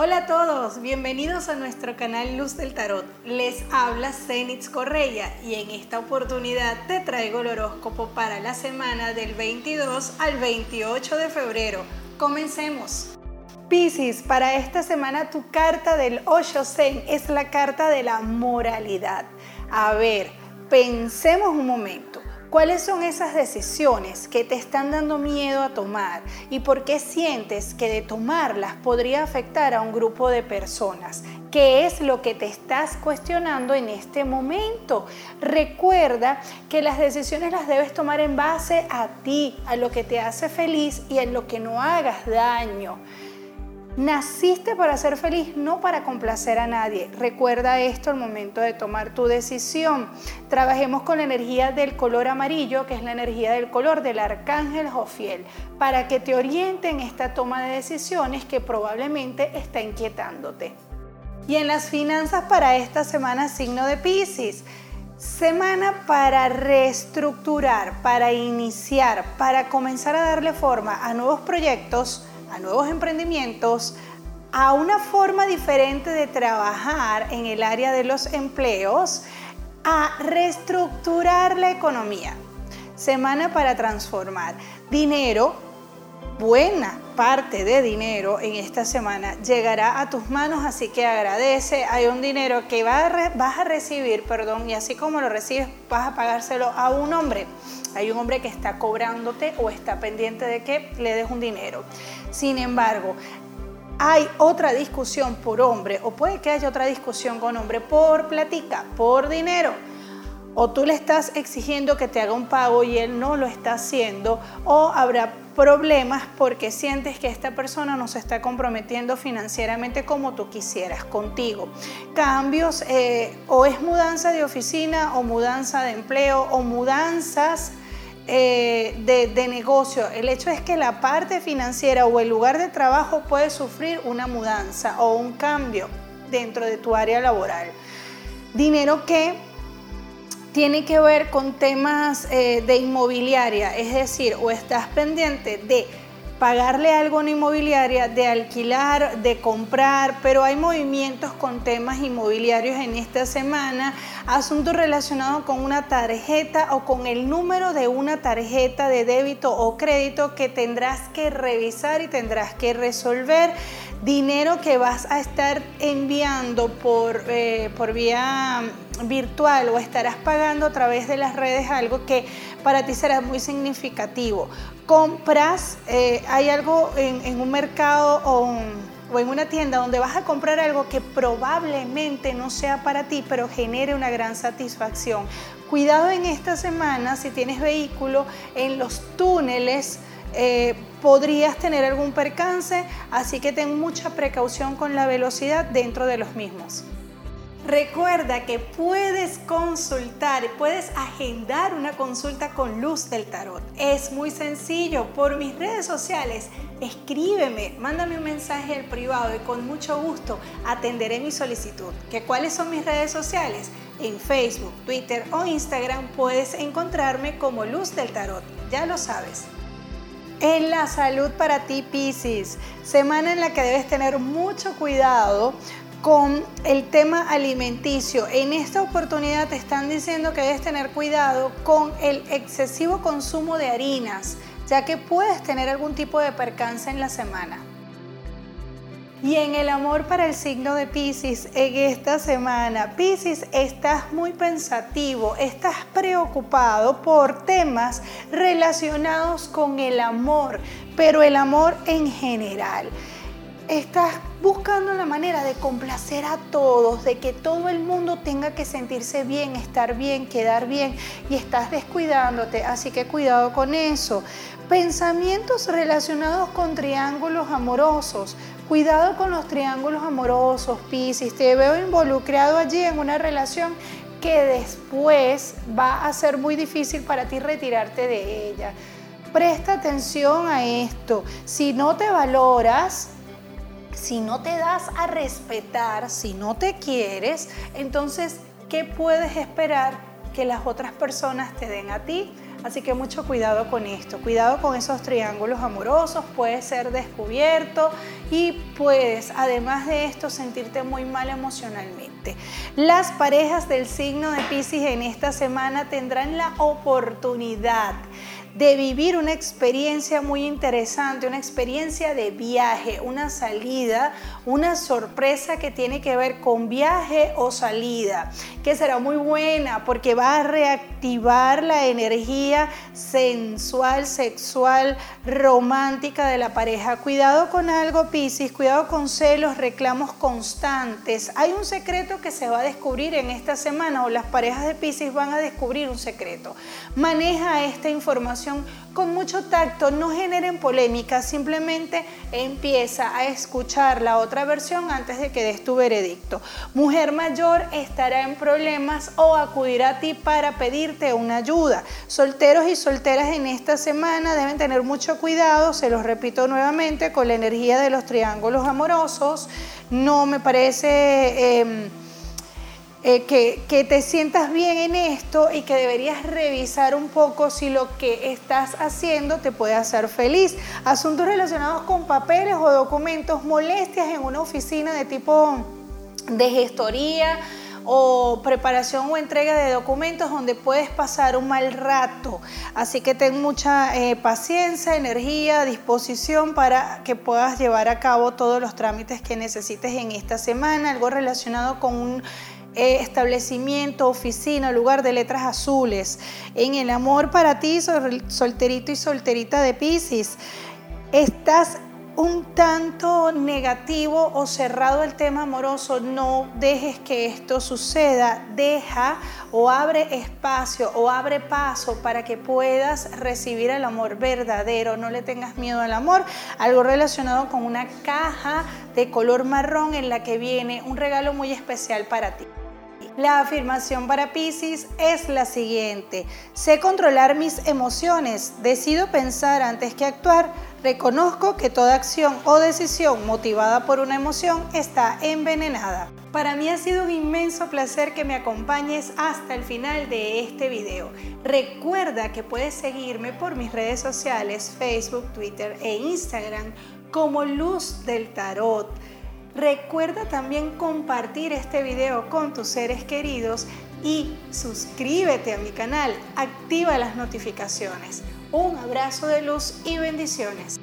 Hola a todos, bienvenidos a nuestro canal Luz del Tarot. Les habla Zenitz Correia y en esta oportunidad te traigo el horóscopo para la semana del 22 al 28 de febrero. Comencemos. Piscis, para esta semana tu carta del Osho Zen es la carta de la moralidad. A ver, pensemos un momento. ¿Cuáles son esas decisiones que te están dando miedo a tomar y por qué sientes que de tomarlas podría afectar a un grupo de personas? ¿Qué es lo que te estás cuestionando en este momento? Recuerda que las decisiones las debes tomar en base a ti, a lo que te hace feliz y en lo que no hagas daño. Naciste para ser feliz, no para complacer a nadie. Recuerda esto al momento de tomar tu decisión. Trabajemos con la energía del color amarillo, que es la energía del color del arcángel Jofiel, para que te oriente en esta toma de decisiones que probablemente está inquietándote. Y en las finanzas para esta semana, signo de Pisces. Semana para reestructurar, para iniciar, para comenzar a darle forma a nuevos proyectos a nuevos emprendimientos, a una forma diferente de trabajar en el área de los empleos, a reestructurar la economía. Semana para transformar. Dinero, buena parte de dinero en esta semana llegará a tus manos, así que agradece. Hay un dinero que vas a recibir, perdón, y así como lo recibes, vas a pagárselo a un hombre. Hay un hombre que está cobrándote o está pendiente de que le des un dinero. Sin embargo, hay otra discusión por hombre o puede que haya otra discusión con hombre por platica, por dinero. O tú le estás exigiendo que te haga un pago y él no lo está haciendo. O habrá problemas porque sientes que esta persona no se está comprometiendo financieramente como tú quisieras contigo. Cambios eh, o es mudanza de oficina o mudanza de empleo o mudanzas eh, de, negocio. El hecho es que la parte financiera o el lugar de trabajo puede sufrir una mudanza o un cambio dentro de tu área laboral. Dinero que tiene que ver con temas eh, de inmobiliaria, es decir, o estás pendiente de pagarle algo a una inmobiliaria, de alquilar, de comprar, pero hay movimientos con temas inmobiliarios en esta semana, asuntos relacionados con una tarjeta o con el número de una tarjeta de débito o crédito que tendrás que revisar y tendrás que resolver dinero que vas a estar enviando por, eh, por vía virtual o estarás pagando a través de las redes algo que para ti será muy significativo. Compras, eh, hay algo en, un mercado o, en una tienda donde vas a comprar algo que probablemente no sea para ti, pero genere una gran satisfacción. Cuidado en esta semana si tienes vehículo en los túneles eh, podrías tener algún percance, así que ten mucha precaución con la velocidad dentro de los mismos. Recuerda que puedes consultar, puedes agendar una consulta con Luz del Tarot. Es muy sencillo, por mis redes sociales, escríbeme, mándame un mensaje al privado y con mucho gusto atenderé mi solicitud. ¿Que ¿Cuáles son mis redes sociales? En Facebook, Twitter o Instagram puedes encontrarme como Luz del Tarot, ya lo sabes. En la salud para ti, Pisces, semana en la que debes tener mucho cuidado con el tema alimenticio. En esta oportunidad te están diciendo que debes tener cuidado con el excesivo consumo de harinas, ya que puedes tener algún tipo de percance en la semana. Y en el amor para el signo de Pisces, en esta semana, Pisces, estás muy pensativo, estás preocupado por temas relacionados con el amor, pero el amor en general. Estás buscando la manera de complacer a todos, de que todo el mundo tenga que sentirse bien, estar bien, quedar bien y estás descuidándote, así que cuidado con eso. Pensamientos relacionados con triángulos amorosos. Cuidado con los triángulos amorosos, Piscis. Te veo involucrado allí en una relación que después va a ser muy difícil para ti retirarte de ella. Presta atención a esto. Si no te valoras, si no te das a respetar, si no te quieres, entonces, ¿qué puedes esperar que las otras personas te den a ti? Así que mucho cuidado con esto, cuidado con esos triángulos amorosos, puede ser descubierto y puedes además de esto sentirte muy mal emocionalmente. Las parejas del signo de Pisces en esta semana tendrán la oportunidad de vivir una experiencia muy interesante, una experiencia de viaje, una salida, una sorpresa que tiene que ver con viaje o salida, que será muy buena porque va a reactivar la energía sensual, sexual, romántica de la pareja. Cuidado con algo, Piscis, cuidado con celos, reclamos constantes. Hay un secreto que se va a descubrir en esta semana o las parejas de Piscis van a descubrir un secreto. Maneja esta información con mucho tacto, no generen polémica, simplemente empieza a escuchar la otra versión antes de que des tu veredicto. Mujer mayor estará en problemas o acudirá a ti para pedirte una ayuda. Solteros y solteras en esta semana deben tener mucho cuidado, se los repito nuevamente, con la energía de los triángulos amorosos. No me parece... Em, eh, que, te sientas bien en esto y que deberías revisar un poco si lo que estás haciendo te puede hacer feliz. Asuntos relacionados con papeles o documentos, molestias en una oficina de tipo de gestoría o preparación o entrega de documentos donde puedes pasar un mal rato. Así que ten mucha eh, paciencia, energía, disposición para que puedas llevar a cabo todos los trámites que necesites en esta semana, algo relacionado con un eh, establecimiento, oficina, lugar de letras azules. En el amor para ti, solterito y solterita de Pisces, estás un tanto negativo o cerrado el tema amoroso, no dejes que esto suceda. Deja o abre espacio o abre paso para que puedas recibir el amor verdadero. No le tengas miedo al amor. Algo relacionado con una caja de color marrón en la que viene un regalo muy especial para ti. La afirmación para Pisces es la siguiente. Sé controlar mis emociones, decido pensar antes que actuar, reconozco que toda acción o decisión motivada por una emoción está envenenada. Para mí ha sido un inmenso placer que me acompañes hasta el final de este video. Recuerda que puedes seguirme por mis redes sociales, Facebook, Twitter e Instagram como Luz del Tarot. Recuerda también compartir este video con tus seres queridos y suscríbete a mi canal, activa las notificaciones. Un abrazo de luz y bendiciones.